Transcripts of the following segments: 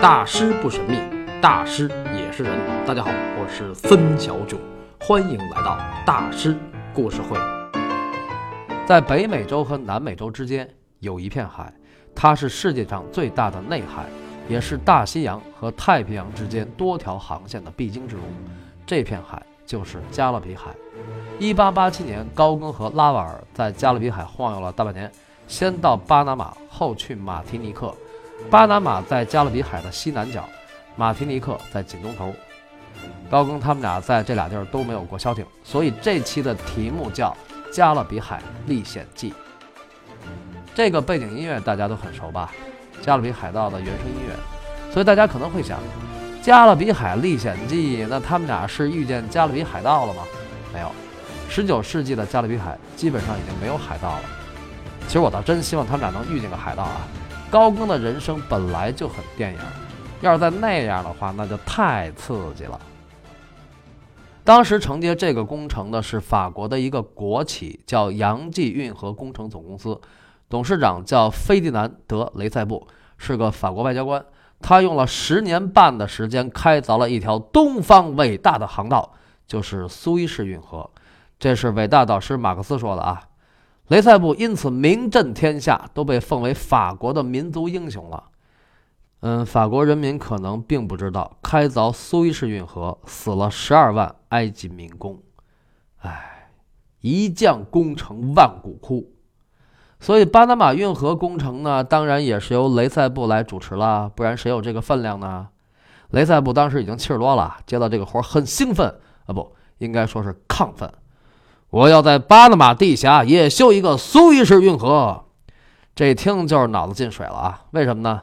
大师不神秘，大师也是人。大家好，我是孙小九，欢迎来到大师故事会。在北美洲和南美洲之间有一片海，它是世界上最大的内海，也是大西洋和太平洋之间多条航线的必经之路。这片海就是加勒比海。1887年，高更和拉瓦尔在加勒比海晃悠了大半年，先到巴拿马，后去马提尼克。巴拿马在加勒比海的西南角，马提尼克在紧东头。高更他们俩在这俩地儿都没有过消停，所以这期的题目叫《加勒比海历险记》。这个背景音乐大家都很熟吧？加勒比海盗的原声音乐。所以大家可能会想，《加勒比海历险记》那他们俩是遇见加勒比海盗了吗？没有。十九世纪的加勒比海基本上已经没有海盗了。其实我倒真希望他们俩能遇见个海盗啊！高更的人生本来就很电影，要是再那样的话，那就太刺激了。当时承接这个工程的是法国的一个国企，叫洋记运河工程总公司，董事长叫费迪南德·雷塞布，是个法国外交官。他用了十年半的时间开凿了一条东方伟大的航道，就是苏伊士运河。这是伟大导师马克思说的啊。雷塞布因此名震天下，都被奉为法国的民族英雄了。嗯，法国人民可能并不知道，开凿苏伊士运河死了十二万埃及民工。唉，一将功成万骨枯。所以巴拿马运河工程呢，当然也是由雷塞布来主持了，不然谁有这个分量呢？雷塞布当时已经七十多了，接到这个活很兴奋啊，不应该说是亢奋。我要在巴拿马地峡也修一个苏伊士运河，这听就是脑子进水了啊！为什么呢？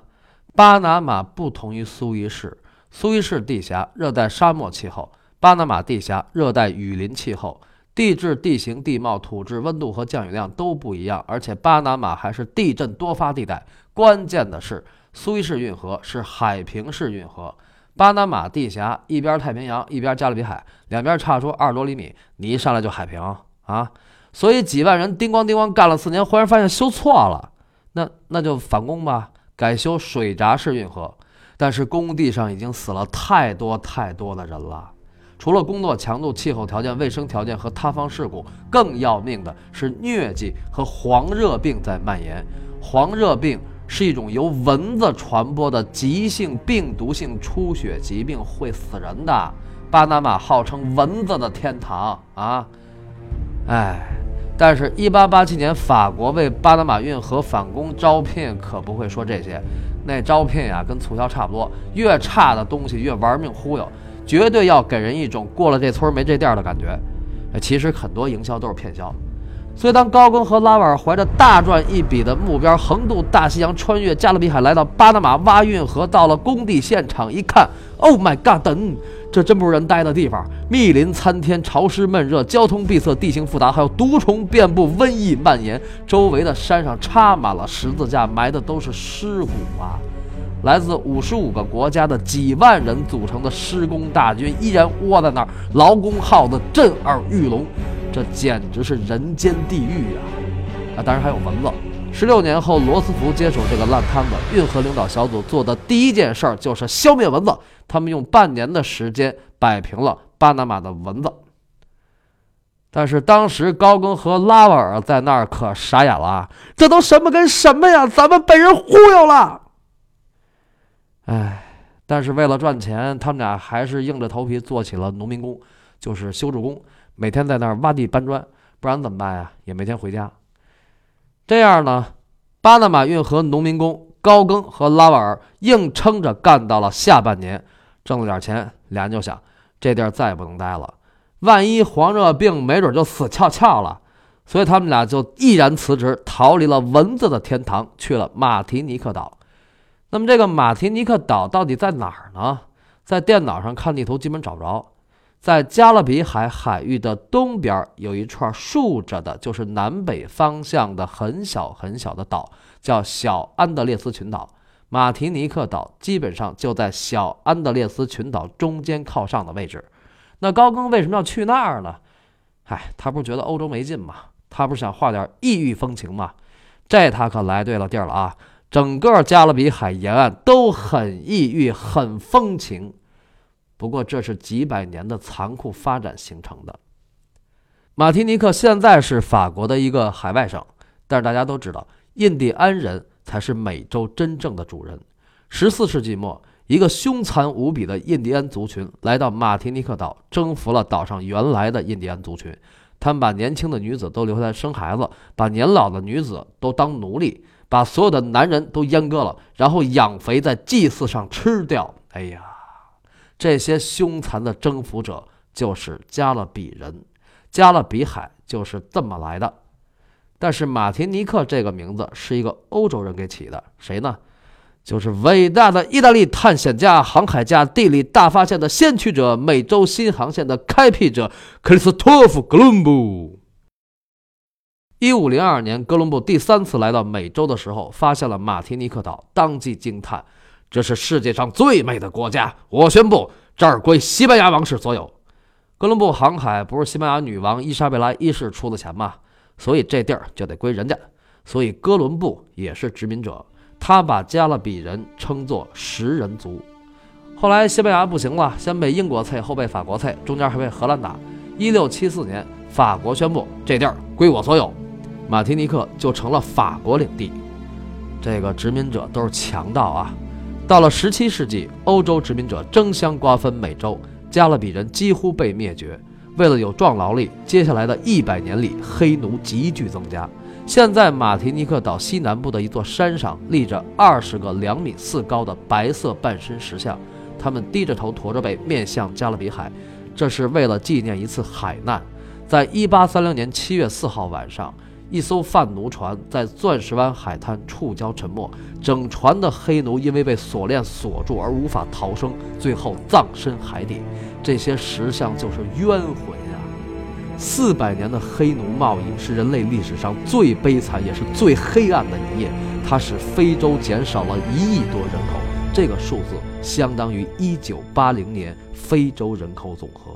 巴拿马不同于苏伊士，苏伊士地峡热带沙漠气候，巴拿马地峡热带雨林气候，地质、地形、地貌、土质、温度和降雨量都不一样，而且巴拿马还是地震多发地带。关键的是，苏伊士运河是海平式运河。巴拿马地峡一边太平洋，一边加勒比海，两边差出二十多厘米，你一上来就海平啊！所以几万人叮咣叮咣干了四年，忽然发现修错了，那那就返工吧，改修水闸式运河。但是工地上已经死了太多太多的人了，除了工作强度、气候条件、卫生条件和塌方事故，更要命的是疟疾和黄热病在蔓延，黄热病。是一种由蚊子传播的急性病毒性出血疾病，会死人的。巴拿马号称蚊子的天堂啊，哎，但是1887年法国为巴拿马运河返工招聘，可不会说这些。那招聘呀，跟促销差不多，越差的东西越玩命忽悠，绝对要给人一种过了这村没这店的感觉。其实很多营销都是骗销。所以，当高更和拉瓦尔怀着大赚一笔的目标，横渡大西洋，穿越加勒比海，来到巴拿马挖运河，到了工地现场一看，Oh my God！等，这真不是人待的地方，密林参天，潮湿闷热，交通闭塞，地形复杂，还有毒虫遍布，瘟疫蔓延，周围的山上插满了十字架，埋的都是尸骨啊！来自五十五个国家的几万人组成的施工大军，依然窝在那儿，劳工号子震耳欲聋。这简直是人间地狱呀！啊，当然还有蚊子。十六年后，罗斯福接手这个烂摊子，运河领导小组做的第一件事儿就是消灭蚊子。他们用半年的时间摆平了巴拿马的蚊子。但是当时高更和拉瓦尔在那儿可傻眼了，这都什么跟什么呀？咱们被人忽悠了！哎，但是为了赚钱，他们俩还是硬着头皮做起了农民工，就是修筑工。每天在那儿挖地搬砖，不然怎么办呀？也没天回家。这样呢，巴拿马运河农民工高更和拉瓦尔硬撑着干到了下半年，挣了点钱，俩人就想，这地儿再也不能待了，万一黄热病没准就死翘翘了。所以他们俩就毅然辞职，逃离了蚊子的天堂，去了马提尼克岛。那么这个马提尼克岛到底在哪儿呢？在电脑上看地图基本找不着。在加勒比海海域的东边有一串竖着的，就是南北方向的很小很小的岛，叫小安德烈斯群岛。马提尼克岛基本上就在小安德烈斯群岛中间靠上的位置。那高更为什么要去那儿呢？嗨，他不是觉得欧洲没劲吗？他不是想画点异域风情吗？这他可来对了地儿了啊！整个加勒比海沿岸都很异域、很风情。不过，这是几百年的残酷发展形成的。马提尼克现在是法国的一个海外省，但是大家都知道，印第安人才是美洲真正的主人。十四世纪末，一个凶残无比的印第安族群来到马提尼克岛，征服了岛上原来的印第安族群。他们把年轻的女子都留下来生孩子，把年老的女子都当奴隶，把所有的男人都阉割了，然后养肥在祭祀上吃掉。哎呀，这些凶残的征服者就是加勒比人，加勒比海就是这么来的。但是马提尼克这个名字是一个欧洲人给起的，谁呢？就是伟大的意大利探险家、航海家、地理大发现的先驱者、美洲新航线的开辟者克里斯托弗·哥伦布。一五零二年，哥伦布第三次来到美洲的时候，发现了马提尼克岛，当即惊叹：“这是世界上最美的国家！我宣布，这儿归西班牙王室所有。”哥伦布航海不是西班牙女王伊莎贝拉一世出的钱吗？所以这地儿就得归人家。所以哥伦布也是殖民者。他把加勒比人称作食人族，后来西班牙不行了，先被英国菜，后被法国菜，中间还被荷兰打。一六七四年，法国宣布这地儿归我所有，马提尼克就成了法国领地。这个殖民者都是强盗啊！到了十七世纪，欧洲殖民者争相瓜分美洲，加勒比人几乎被灭绝。为了有壮劳力，接下来的一百年里，黑奴急剧增加。现在，马提尼克岛西南部的一座山上立着二十个两米四高的白色半身石像，他们低着头、驼着背，面向加勒比海。这是为了纪念一次海难。在一八三零年七月四号晚上，一艘贩奴船在钻石湾海滩触礁沉没，整船的黑奴因为被锁链锁住而无法逃生，最后葬身海底。这些石像就是冤魂。啊！四百年的黑奴贸易是人类历史上最悲惨也是最黑暗的一页，它使非洲减少了一亿多人口，这个数字相当于一九八零年非洲人口总和。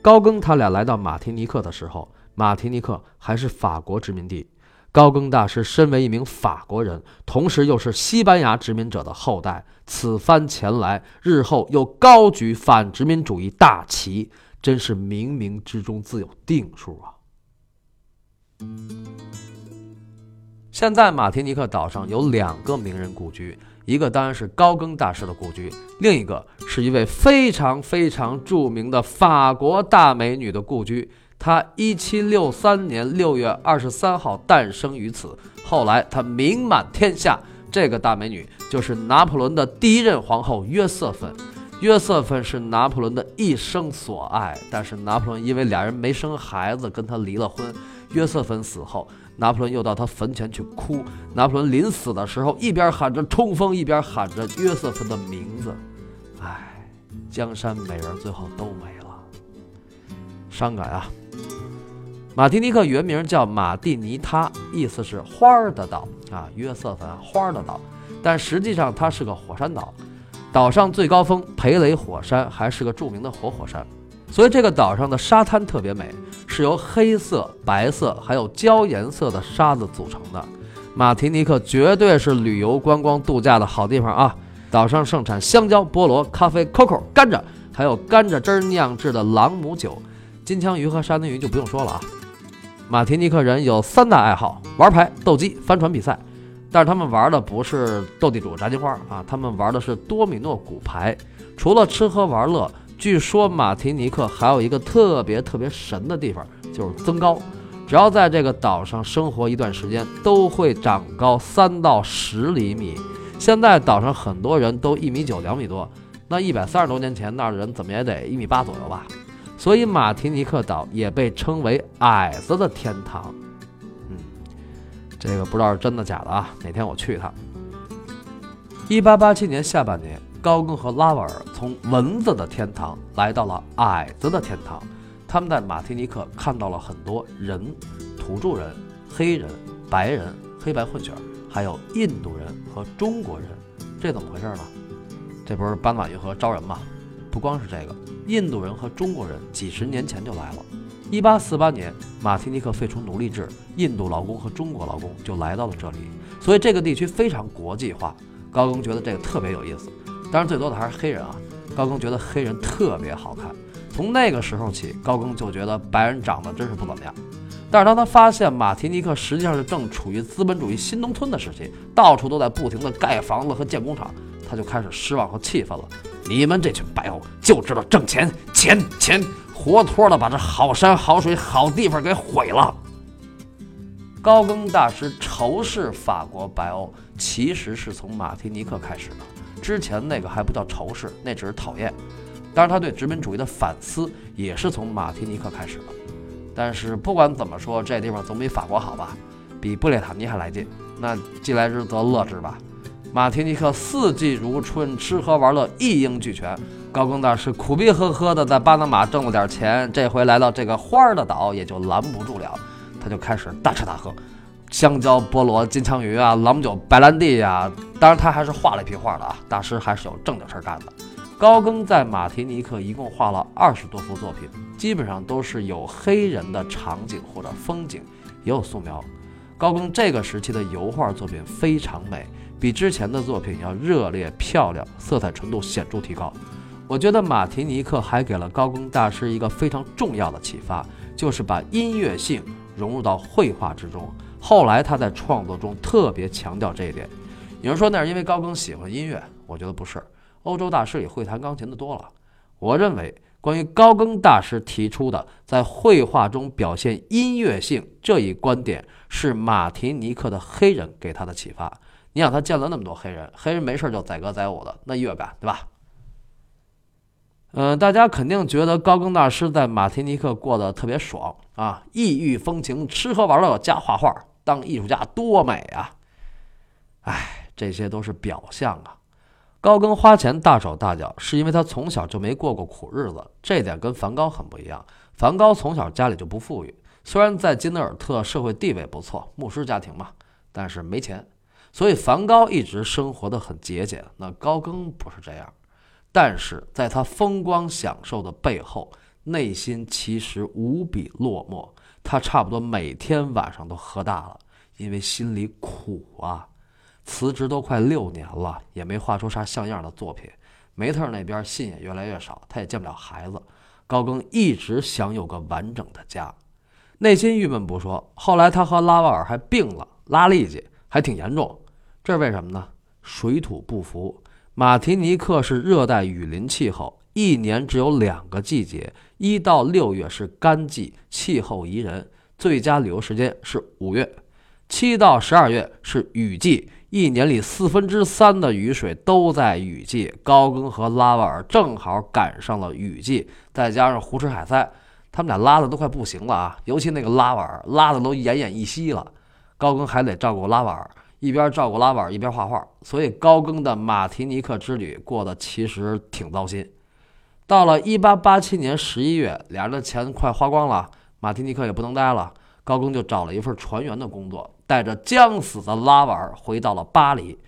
高更他俩来到马提尼克的时候，马提尼克还是法国殖民地。高更大师身为一名法国人，同时又是西班牙殖民者的后代，此番前来，日后又高举反殖民主义大旗。真是冥冥之中自有定数啊！现在马提尼克岛上有两个名人故居，一个当然是高更大师的故居，另一个是一位非常非常著名的法国大美女的故居。她一七六三年六月二十三号诞生于此，后来她名满天下。这个大美女就是拿破仑的第一任皇后约瑟芬。约瑟芬是拿破仑的一生所爱，但是拿破仑因为俩人没生孩子，跟他离了婚。约瑟芬死后，拿破仑又到他坟前去哭。拿破仑临死的时候，一边喊着冲锋，一边喊着约瑟芬的名字。唉，江山美人最后都没了，伤感啊！马提尼克原名叫马蒂尼他，意思是花儿的岛啊。约瑟芬花儿的岛，但实际上它是个火山岛。岛上最高峰培雷火山还是个著名的活火山，所以这个岛上的沙滩特别美，是由黑色、白色还有焦颜色的沙子组成的。马提尼克绝对是旅游观光度假的好地方啊！岛上盛产香蕉、菠萝、咖啡、coco、甘蔗，还有甘蔗汁酿制的朗姆酒。金枪鱼和沙丁鱼就不用说了啊。马提尼克人有三大爱好：玩牌、斗鸡、帆船比赛。但是他们玩的不是斗地主、炸金花啊，他们玩的是多米诺骨牌。除了吃喝玩乐，据说马提尼克还有一个特别特别神的地方，就是增高。只要在这个岛上生活一段时间，都会长高三到十厘米。现在岛上很多人都一米九、两米多，那一百三十多年前那儿的人怎么也得一米八左右吧？所以马提尼克岛也被称为矮子的天堂。嗯这个不知道是真的假的啊！哪天我去一趟。一八八七年下半年，高更和拉瓦尔从蚊子的天堂来到了矮子的天堂。他们在马提尼克看到了很多人：土著人、黑人、白人、黑白混血，还有印度人和中国人。这怎么回事呢？这不是斑马运河招人吗？不光是这个，印度人和中国人几十年前就来了。一八四八年，马提尼克废除奴隶制，印度劳工和中国劳工就来到了这里，所以这个地区非常国际化。高更觉得这个特别有意思，当然最多的还是黑人啊。高更觉得黑人特别好看，从那个时候起，高更就觉得白人长得真是不怎么样。但是当他发现马提尼克实际上是正处于资本主义新农村的时期，到处都在不停的盖房子和建工厂，他就开始失望和气愤了。你们这群白欧就知道挣钱，钱钱，活脱的把这好山好水好地方给毁了。高更大师仇视法国白欧，其实是从马提尼克开始的。之前那个还不叫仇视，那只是讨厌。当然，他对殖民主义的反思也是从马提尼克开始的。但是不管怎么说，这地方总比法国好吧，比布列塔尼还来劲。那既来之则乐之吧。马提尼克四季如春，吃喝玩乐一应俱全。高更大师苦逼呵呵的在巴拿马挣了点钱，这回来到这个花儿的岛也就拦不住了，他就开始大吃大喝，香蕉、菠萝、金枪鱼啊，朗姆酒、白兰地呀。当然他还是画了一批画的啊，大师还是有正经事儿干的。高更在马提尼克一共画了二十多幅作品，基本上都是有黑人的场景或者风景，也有素描。高更这个时期的油画作品非常美，比之前的作品要热烈漂亮，色彩纯度显著提高。我觉得马提尼克还给了高更大师一个非常重要的启发，就是把音乐性融入到绘画之中。后来他在创作中特别强调这一点。有人说那是因为高更喜欢音乐，我觉得不是。欧洲大师里会弹钢琴的多了。我认为，关于高更大师提出的在绘画中表现音乐性这一观点，是马提尼克的黑人给他的启发。你想，他见了那么多黑人，黑人没事就载歌载舞的，那乐感，对吧？嗯，大家肯定觉得高更大师在马提尼克过得特别爽啊，异域风情，吃喝玩乐加画画，当艺术家多美啊！哎，这些都是表象啊。高更花钱大手大脚，是因为他从小就没过过苦日子，这点跟梵高很不一样。梵高从小家里就不富裕，虽然在金德尔特社会地位不错，牧师家庭嘛，但是没钱，所以梵高一直生活的很节俭。那高更不是这样。但是在他风光享受的背后，内心其实无比落寞。他差不多每天晚上都喝大了，因为心里苦啊。辞职都快六年了，也没画出啥像样的作品。梅特那边信也越来越少，他也见不了孩子。高更一直想有个完整的家，内心郁闷不说。后来他和拉瓦尔还病了，拉痢疾还挺严重。这是为什么呢？水土不服。马提尼克是热带雨林气候，一年只有两个季节，一到六月是干季，气候宜人，最佳旅游时间是五月；七到十二月是雨季，一年里四分之三的雨水都在雨季。高更和拉瓦尔正好赶上了雨季，再加上胡吃海塞，他们俩拉的都快不行了啊！尤其那个拉瓦尔拉的都奄奄一息了，高更还得照顾拉瓦尔。一边照顾拉瓦尔，一边画画，所以高更的马提尼克之旅过得其实挺糟心。到了1887年11月，俩人的钱快花光了，马提尼克也不能待了，高更就找了一份船员的工作，带着将死的拉瓦尔回到了巴黎。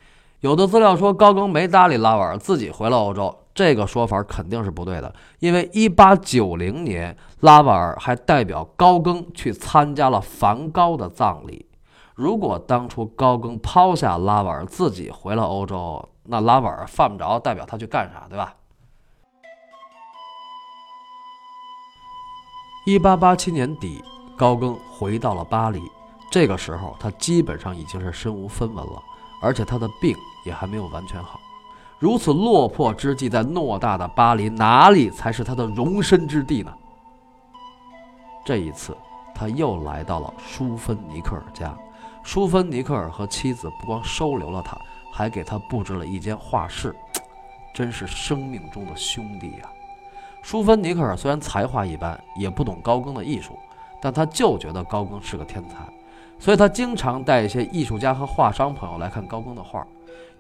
有的资料说高更没搭理拉瓦尔，自己回了欧洲，这个说法肯定是不对的，因为1890年拉瓦尔还代表高更去参加了梵高的葬礼。如果当初高更抛下拉瓦尔自己回了欧洲，那拉瓦尔犯不着代表他去干啥，对吧？一八八七年底，高更回到了巴黎。这个时候，他基本上已经是身无分文了，而且他的病也还没有完全好。如此落魄之际，在偌大的巴黎，哪里才是他的容身之地呢？这一次，他又来到了舒芬尼克尔家。舒芬尼克尔和妻子不光收留了他，还给他布置了一间画室，真是生命中的兄弟呀！舒芬尼克尔虽然才华一般，也不懂高更的艺术，但他就觉得高更是个天才，所以他经常带一些艺术家和画商朋友来看高更的画。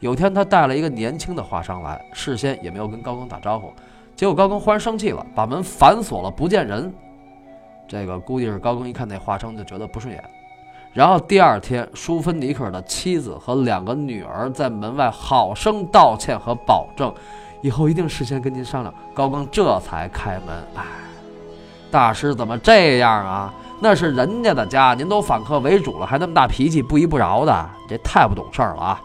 有天他带了一个年轻的画商来，事先也没有跟高更打招呼，结果高更忽然生气了，把门反锁了，不见人。这个估计是高更一看那画商就觉得不顺眼。然后第二天，舒芬尼克的妻子和两个女儿在门外好生道歉和保证，以后一定事先跟您商量。高更这才开门。哎，大师怎么这样啊？那是人家的家，您都反客为主了，还那么大脾气，不依不饶的，这太不懂事儿了啊！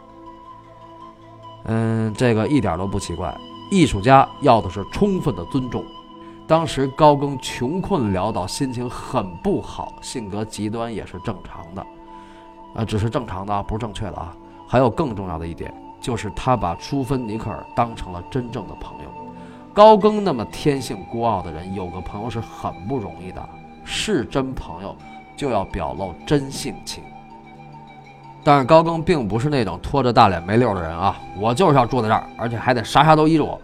嗯，这个一点都不奇怪。艺术家要的是充分的尊重。当时高更穷困潦倒，心情很不好，性格极端也是正常的，啊，只是正常的啊，不是正确的啊。还有更重要的一点，就是他把淑芬尼克尔当成了真正的朋友。高更那么天性孤傲的人，有个朋友是很不容易的。是真朋友，就要表露真性情。但是高更并不是那种拖着大脸没溜的人啊！我就是要住在这儿，而且还得啥啥都依着我。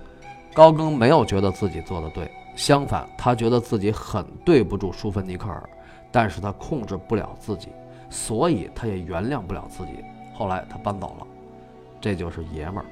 高更没有觉得自己做的对，相反，他觉得自己很对不住舒芬尼克尔，但是他控制不了自己，所以他也原谅不了自己。后来他搬走了，这就是爷们儿。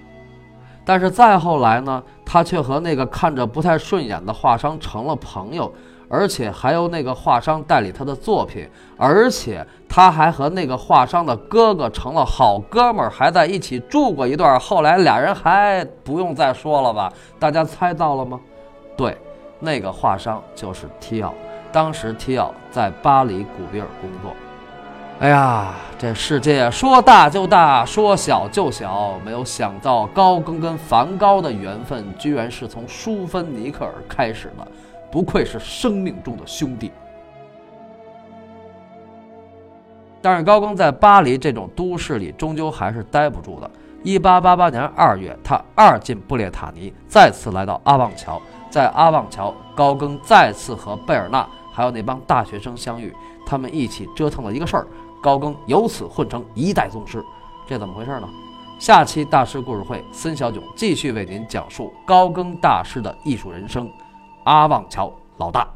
但是再后来呢，他却和那个看着不太顺眼的画商成了朋友。而且还由那个画商代理他的作品，而且他还和那个画商的哥哥成了好哥们儿，还在一起住过一段。后来俩人还不用再说了吧？大家猜到了吗？对，那个画商就是提奥。当时提奥在巴黎古比尔工作。哎呀，这世界说大就大，说小就小。没有想到高更跟梵高的缘分，居然是从舒芬尼克尔开始的。不愧是生命中的兄弟，但是高更在巴黎这种都市里终究还是待不住的。一八八八年二月，他二进布列塔尼，再次来到阿旺桥。在阿旺桥，高更再次和贝尔纳还有那帮大学生相遇，他们一起折腾了一个事儿，高更由此混成一代宗师。这怎么回事呢？下期大师故事会，孙小囧继续为您讲述高更大师的艺术人生。阿旺桥老大。